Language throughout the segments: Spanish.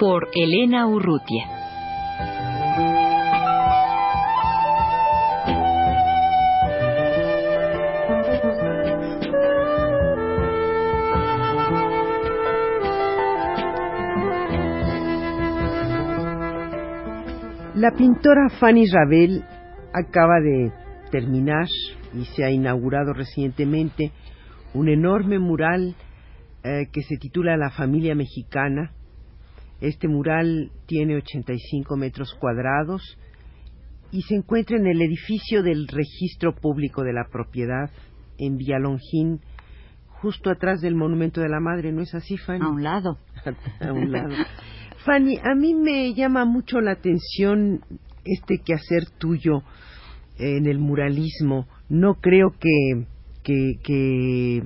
Por Elena Urrutia. La pintora Fanny Ravel acaba de terminar y se ha inaugurado recientemente un enorme mural eh, que se titula La familia mexicana. Este mural tiene 85 metros cuadrados y se encuentra en el edificio del Registro Público de la Propiedad en Villalongín, justo atrás del Monumento de la Madre, ¿no es así, Fanny? A un lado. a un lado. Fanny, a mí me llama mucho la atención este quehacer tuyo en el muralismo. No creo que, que,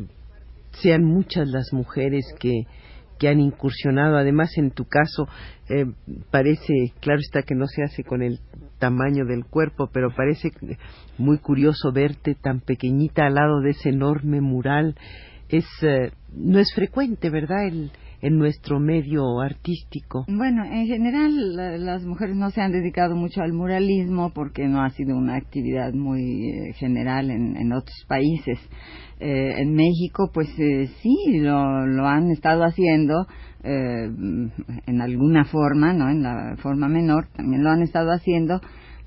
sean muchas las mujeres que, que han incursionado. Además, en tu caso, eh, parece, claro está que no se hace con el tamaño del cuerpo, pero parece muy curioso verte tan pequeñita al lado de ese enorme mural. Es, eh, no es frecuente, ¿verdad? El, en nuestro medio artístico? Bueno, en general las mujeres no se han dedicado mucho al muralismo porque no ha sido una actividad muy eh, general en, otros países. Eh, en México, pues eh, sí, lo, lo, han estado haciendo en alguna forma, ¿no? En la forma menor también lo han estado haciendo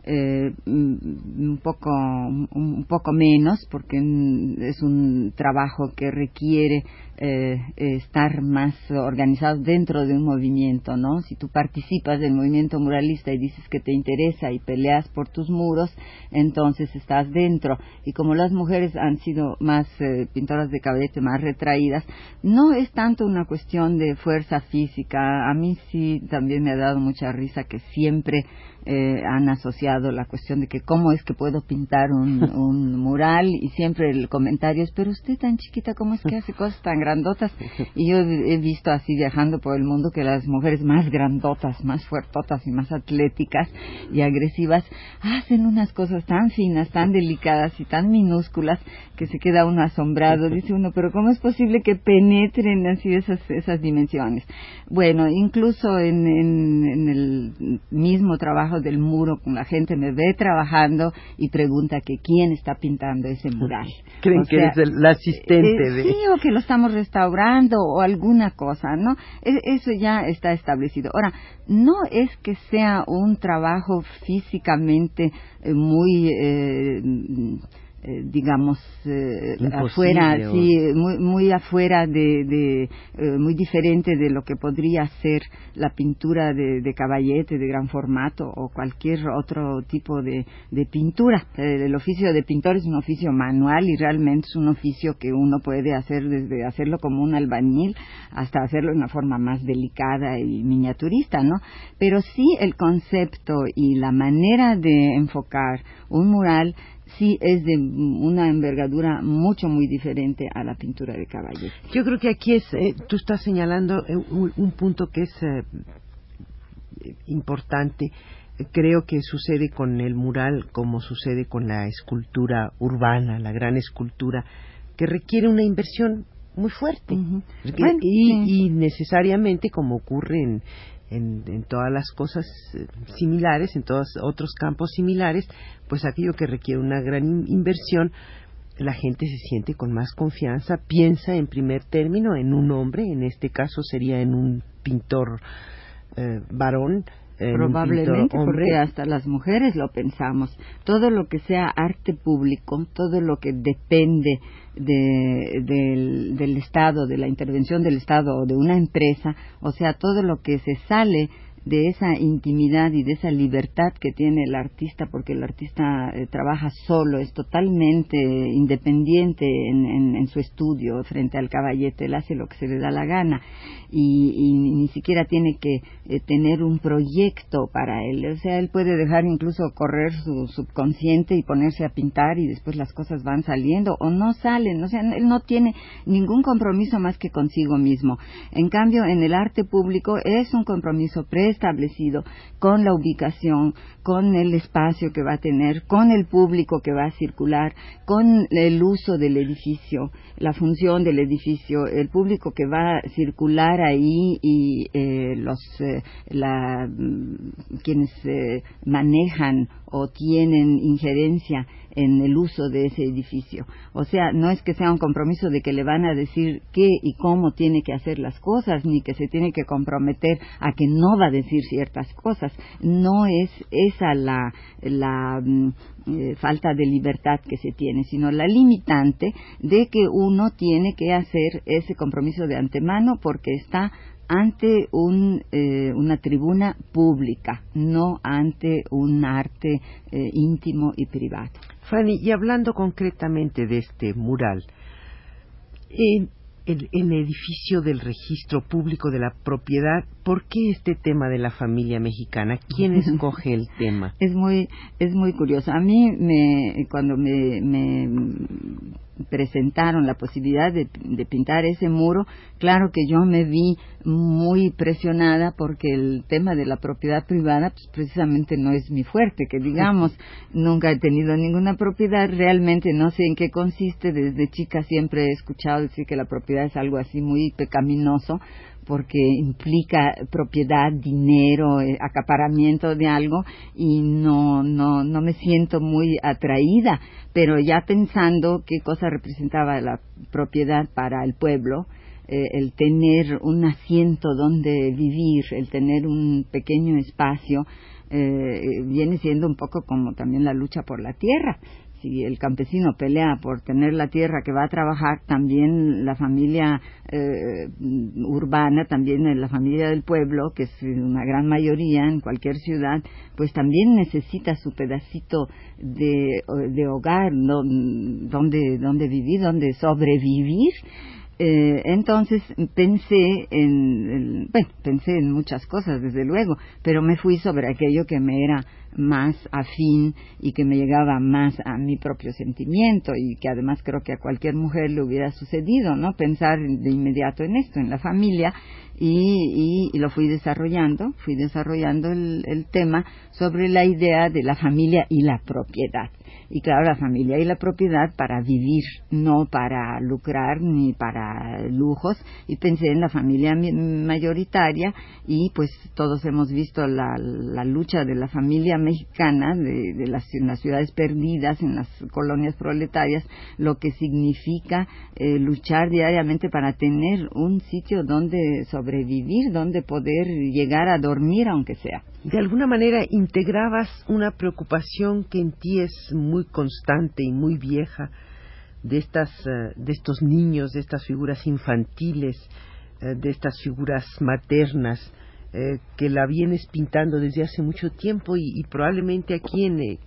eh, un poco un poco menos porque es un trabajo que requiere eh, estar más organizado dentro de un movimiento no si tú participas del movimiento muralista y dices que te interesa y peleas por tus muros entonces estás dentro. Y como las mujeres han sido más eh, pintoras de caballete más retraídas no es tanto una cuestión de fuerza física. A mí sí también me ha dado mucha risa que siempre eh, han asociado la cuestión de que cómo es que puedo pintar un, mural y siempre el comentario es, pero usted tan chiquita, ¿cómo es que hace cosas tan grandotas? Y yo he visto así viajando por el mundo que las mujeres más grandotas, más fuertotas y más atléticas y agresivas hacen unas cosas tan finas, tan delicadas y tan minúsculas que se queda uno asombrado. Dice uno, pero ¿cómo es posible que penetren así esas, esas dimensiones? Bueno, incluso en, en el mismo trabajo del muro con la gente me ve trabajando y pregunta que quién está pintando ese mural. Creen que eres el, asistente eh, de... Sí, o que lo estamos restaurando o alguna cosa, ¿no? E, eso ya está establecido. Ahora, no es que sea un trabajo físicamente eh, muy... Eh, eh, digamos eh, afuera sí muy muy afuera de, de eh, muy diferente de lo que podría ser la pintura de, de, caballete de gran formato o cualquier otro tipo de, de pintura. El oficio de pintor es un oficio manual y realmente es un oficio que uno puede hacer desde hacerlo como un albañil hasta hacerlo de una forma más delicada y miniaturista no pero sí el concepto y la manera de enfocar un mural sí es de una envergadura mucho muy diferente a la pintura de caballete. Yo creo que aquí es, eh, tú estás señalando eh, un, punto que es eh, importante. Creo que sucede con el mural como sucede con la escultura urbana, la gran escultura, que requiere una inversión muy fuerte y, y, necesariamente como ocurre en, en, todas las cosas eh, similares, en todos otros campos similares, pues aquello que requiere una gran inversión, la gente se siente con más confianza, piensa en primer término en un hombre, en este caso sería en un pintor eh, varón, Probablemente porque hasta las mujeres lo pensamos. Todo lo que sea arte público, todo lo que depende del, del Estado, de la intervención del Estado o de una empresa, o sea, todo lo que se sale de esa intimidad y de esa libertad que tiene el artista, porque el artista eh, trabaja solo, es totalmente independiente en, su estudio frente al caballete, él hace lo que se le da la gana y, ni siquiera tiene que eh, tener un proyecto para él, o sea, él puede dejar incluso correr su subconsciente y ponerse a pintar y después las cosas van saliendo o no salen, o sea, él no tiene ningún compromiso más que consigo mismo. En cambio, en el arte público es un compromiso preestablecido con la ubicación, con el espacio que va a tener, con el público que va a circular, con el uso del edificio, la función del edificio, el público que va a circular ahí y eh, los eh, la, mm, quienes eh, manejan o tienen injerencia en el uso de ese edificio. O sea, no es que sea un compromiso de que le van a decir qué y cómo tiene que hacer las cosas, ni que se tiene que comprometer a que no va a decir ciertas cosas. No es esa la, la mm, eh, falta de libertad que se tiene, sino la limitante de que uno tiene que hacer ese compromiso de antemano porque está ante un, eh, una tribuna pública, no ante un arte eh, íntimo y privado. Fanny, y hablando concretamente de este mural, en el, edificio del registro público de la propiedad, ¿por qué este tema de la familia mexicana? ¿Quién escoge el tema? Es muy, es muy curioso. A mí, me, cuando me presentaron la posibilidad de, pintar ese muro, claro que yo me vi muy presionada porque el tema de la propiedad privada pues precisamente no es mi fuerte, que digamos, nunca he tenido ninguna propiedad, realmente no sé en qué consiste, desde chica siempre he escuchado decir que la propiedad es algo así muy pecaminoso, porque implica propiedad, dinero, eh, acaparamiento de algo y no, no, no me siento muy atraída, pero ya pensando qué cosa representaba la propiedad para el pueblo, eh, el tener un asiento donde vivir, el tener un pequeño espacio, eh, viene siendo un poco como también la lucha por la tierra si el campesino pelea por tener la tierra que va a trabajar, también la familia eh, urbana, también la familia del pueblo, que es una gran mayoría en cualquier ciudad, pues también necesita su pedacito de, de hogar, donde, donde vivir, donde sobrevivir. Eh, entonces pensé en, bueno, pensé en muchas cosas, desde luego, pero me fui sobre aquello que me era más afín y que me llegaba más a mi propio sentimiento y que además creo que a cualquier mujer le hubiera sucedido, ¿no? Pensar de inmediato en esto, en la familia y, y, lo fui desarrollando, fui desarrollando el tema sobre la idea de la familia y la propiedad y claro, la familia y la propiedad para vivir, no para lucrar ni para lujos. Y pensé en la familia mayoritaria y pues todos hemos visto la, la lucha de la familia mexicana, de, de las, en las ciudades perdidas, en las colonias proletarias, lo que significa eh, luchar diariamente para tener un sitio donde sobrevivir, donde poder llegar a dormir aunque sea de alguna manera integrabas una preocupación que en ti es muy constante y muy vieja de estas eh, de estos niños, de estas figuras infantiles, eh, de estas figuras maternas eh, que la vienes pintando desde hace mucho tiempo y, probablemente aquí en,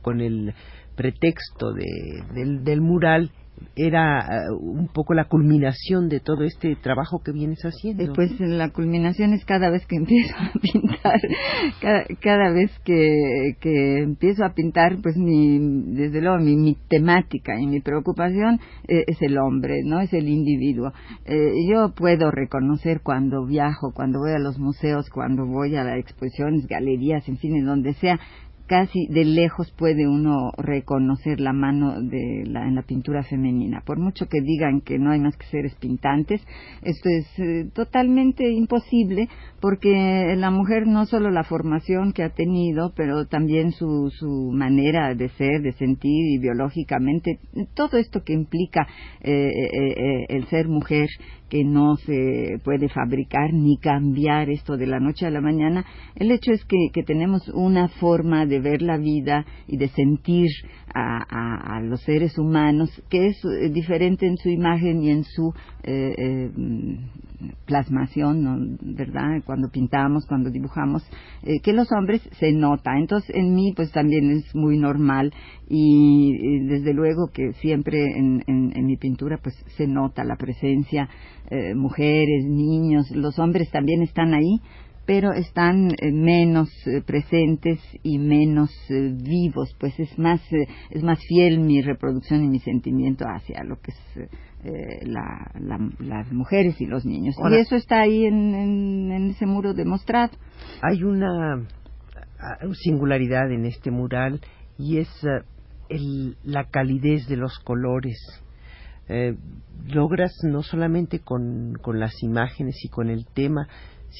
con el pretexto de, del mural era eh, un poco la culminación de todo este trabajo que vienes haciendo. Pues la culminación es cada vez que empiezo a pintar, cada, vez que, que, empiezo a pintar, pues mi, desde luego mi, temática y mi preocupación eh, es el hombre, ¿no? Es el individuo. Eh, yo puedo reconocer cuando viajo, cuando voy a los museos, cuando voy a las exposiciones, galerías, en fin, en donde sea, casi de lejos puede uno reconocer la mano de la, en la pintura femenina. Por mucho que digan que no hay más que seres pintantes, esto es eh, totalmente imposible porque la mujer no solo la formación que ha tenido, pero también su, su manera de ser, de sentir y biológicamente, todo esto que implica eh, eh, el ser mujer que no se puede fabricar ni cambiar esto de la noche a la mañana. El hecho es que, que tenemos una forma de ver la vida y de sentir a, a, los seres humanos que es eh, diferente en su imagen y en su eh, eh, plasmación, ¿no? ¿verdad? Cuando pintamos, cuando dibujamos, eh, que los hombres se nota. Entonces, en mí, pues también es muy normal y, desde luego que siempre en, en, mi pintura, pues se nota la presencia, mujeres, niños, los hombres también están ahí, pero están eh, menos eh, presentes y menos eh, vivos, pues es más es más fiel mi reproducción y mi sentimiento hacia lo que es las mujeres y los niños. y eso está ahí en, ese muro demostrado. Hay una singularidad en este mural y es la calidez de los colores. logras no solamente con, con las imágenes y con el tema,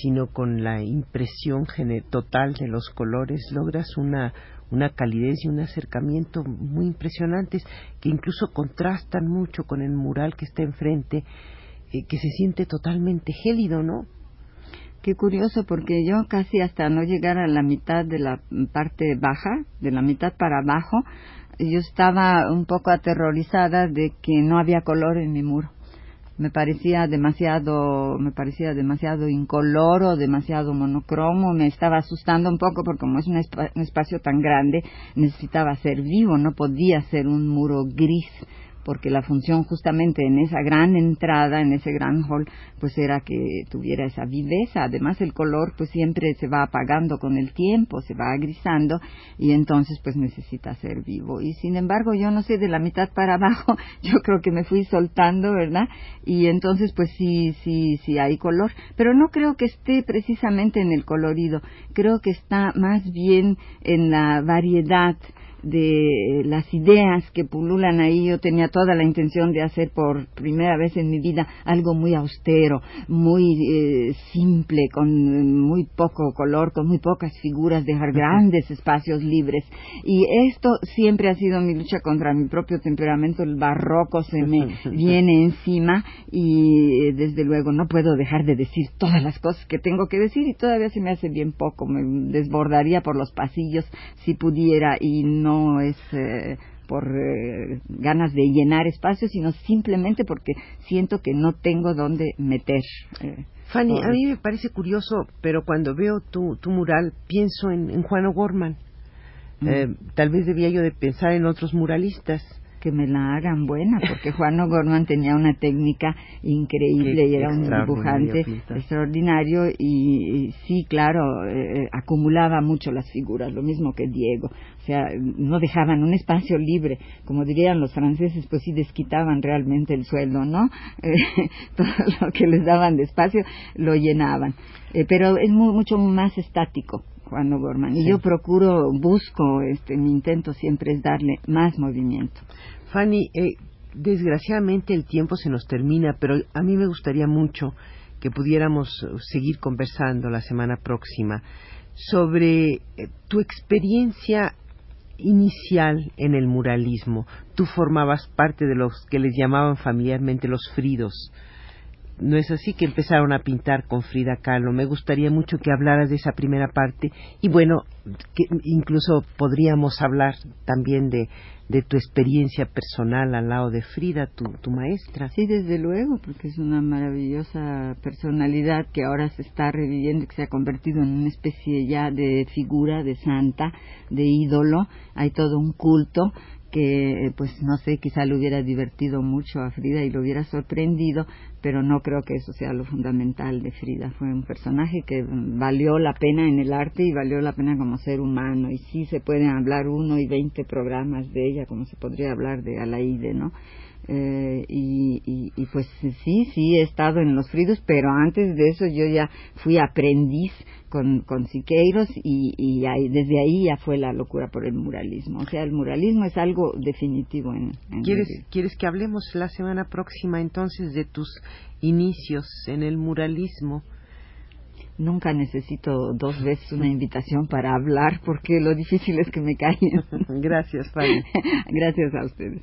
sino con la impresión total de los colores logras una, una calidez y un acercamiento muy impresionantes que incluso contrastan mucho con el mural que está enfrente, eh, que se siente totalmente gélido, ¿no? Qué curioso, porque yo casi hasta no llegar a la mitad de la parte baja, de la mitad para abajo, yo estaba un poco aterrorizada de que no había color en mi muro me parecía demasiado me parecía demasiado incoloro demasiado monocromo me estaba asustando un poco porque como es un, un espacio tan grande necesitaba ser vivo no podía ser un muro gris porque la función justamente en esa gran entrada, en ese gran hall, pues era que tuviera esa viveza. Además el color pues siempre se va apagando con el tiempo, se va agrisando y entonces pues necesita ser vivo. Y sin embargo yo no sé, de la mitad para abajo yo creo que me fui soltando, ¿verdad? Y entonces pues sí, sí, sí hay color. Pero no creo que esté precisamente en el colorido, creo que está más bien en la variedad de las ideas que pululan ahí. Yo tenía toda la intención de hacer por primera vez en mi vida algo muy austero, muy eh, simple, con muy poco color, con muy pocas figuras, dejar grandes espacios libres. Y esto siempre ha sido mi lucha contra mi propio temperamento. El barroco se me viene encima y eh, desde luego no puedo dejar de decir todas las cosas que tengo que decir y todavía se me hace bien poco. Me desbordaría por los pasillos si pudiera y no es eh, por eh, ganas de llenar espacio, sino simplemente porque siento que no tengo dónde meter. Eh, Fanny, a mí me parece curioso, pero cuando veo tu, tu mural pienso en, Juan O'Gorman. Mm. tal vez debía yo de pensar en otros muralistas que me la hagan buena, porque Juan O'Gorman tenía una técnica increíble y era un dibujante extraordinario y, sí, claro, eh, acumulaba mucho las figuras, lo mismo que Diego. O sea, no dejaban un espacio libre, como dirían los franceses, pues sí desquitaban realmente el sueldo, ¿no? Eh, todo lo que les daban de espacio lo llenaban. Eh, pero es mucho más estático. Juan O'Gorman. Y yo procuro, busco, este, mi intento siempre es darle más movimiento. Fanny, eh, desgraciadamente el tiempo se nos termina, pero a mí me gustaría mucho que pudiéramos seguir conversando la semana próxima sobre eh, tu experiencia inicial en el muralismo. Tú formabas parte de los que les llamaban familiarmente los fridos. ¿No es así que empezaron a pintar con Frida Kahlo? Me gustaría mucho que hablaras de esa primera parte y bueno, que incluso podríamos hablar también de, de tu experiencia personal al lado de Frida, tu, tu maestra. Sí, desde luego, porque es una maravillosa personalidad que ahora se está reviviendo que se ha convertido en una especie ya de figura, de santa, de ídolo. Hay todo un culto que pues no sé, quizá le hubiera divertido mucho a Frida y lo hubiera sorprendido, pero no creo que eso sea lo fundamental de Frida. Fue un personaje que valió la pena en el arte y valió la pena como ser humano. Y sí se pueden hablar uno y veinte programas de ella, como se podría hablar de Alaide, ¿no? Eh, y, y, pues sí, sí he estado en los fridos, pero antes de eso yo ya fui aprendiz con, con Siqueiros y, y desde ahí ya fue la locura por el muralismo. O sea, el muralismo es algo definitivo en... ¿Quieres, ¿Quieres que hablemos la semana próxima entonces de tus inicios en el muralismo? Nunca necesito dos veces una invitación para hablar porque lo difícil es que me callen. Gracias, Fanny. Gracias a ustedes.